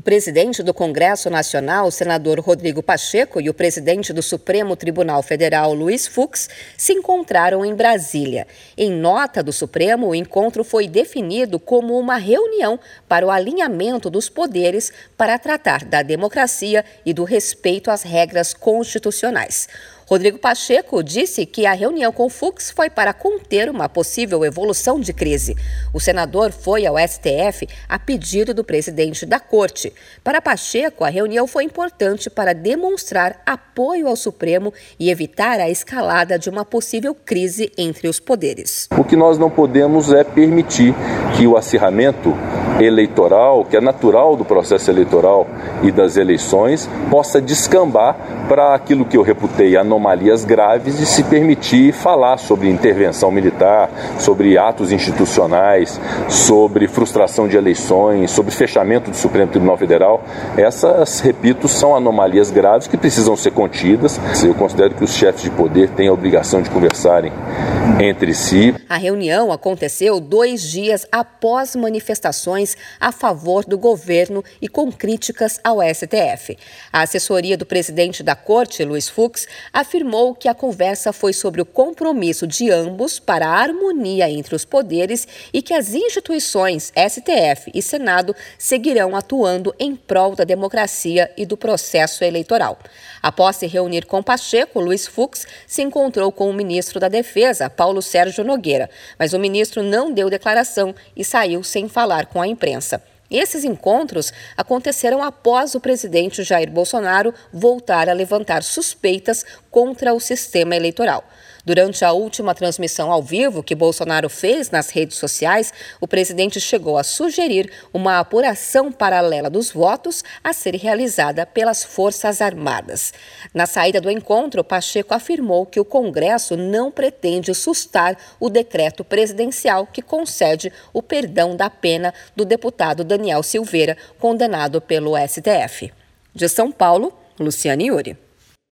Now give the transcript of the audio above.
O presidente do Congresso Nacional, senador Rodrigo Pacheco, e o presidente do Supremo Tribunal Federal, Luiz Fux, se encontraram em Brasília. Em nota do Supremo, o encontro foi definido como uma reunião para o alinhamento dos poderes para tratar da democracia e do respeito às regras constitucionais. Rodrigo Pacheco disse que a reunião com Fux foi para conter uma possível evolução de crise. O senador foi ao STF a pedido do presidente da corte. Para Pacheco, a reunião foi importante para demonstrar apoio ao Supremo e evitar a escalada de uma possível crise entre os poderes. O que nós não podemos é permitir que o acirramento eleitoral, que é natural do processo eleitoral e das eleições, possa descambar para aquilo que eu reputei anomalias graves de se permitir falar sobre intervenção militar, sobre atos institucionais, sobre frustração de eleições, sobre fechamento do Supremo Tribunal Federal. Essas, repito, são anomalias graves que precisam ser contidas. Eu considero que os chefes de poder têm a obrigação de conversarem entre si. A reunião aconteceu dois dias após manifestações a favor do governo e com críticas ao STF. A assessoria do presidente da corte, Luiz Fux, afirmou que a conversa foi sobre o compromisso de ambos para a harmonia entre os poderes e que as instituições STF e Senado seguirão atuando em prol da democracia e do processo eleitoral. Após se reunir com Pacheco, Luiz Fux se encontrou com o ministro da Defesa, Paulo Sérgio Nogueira, mas o ministro não deu declaração e saiu sem falar com a imprensa. Esses encontros aconteceram após o presidente Jair Bolsonaro voltar a levantar suspeitas contra o sistema eleitoral. Durante a última transmissão ao vivo que Bolsonaro fez nas redes sociais, o presidente chegou a sugerir uma apuração paralela dos votos a ser realizada pelas Forças Armadas. Na saída do encontro, Pacheco afirmou que o Congresso não pretende sustar o decreto presidencial que concede o perdão da pena do deputado Daniel Silveira, condenado pelo STF. De São Paulo, Luciane Yuri.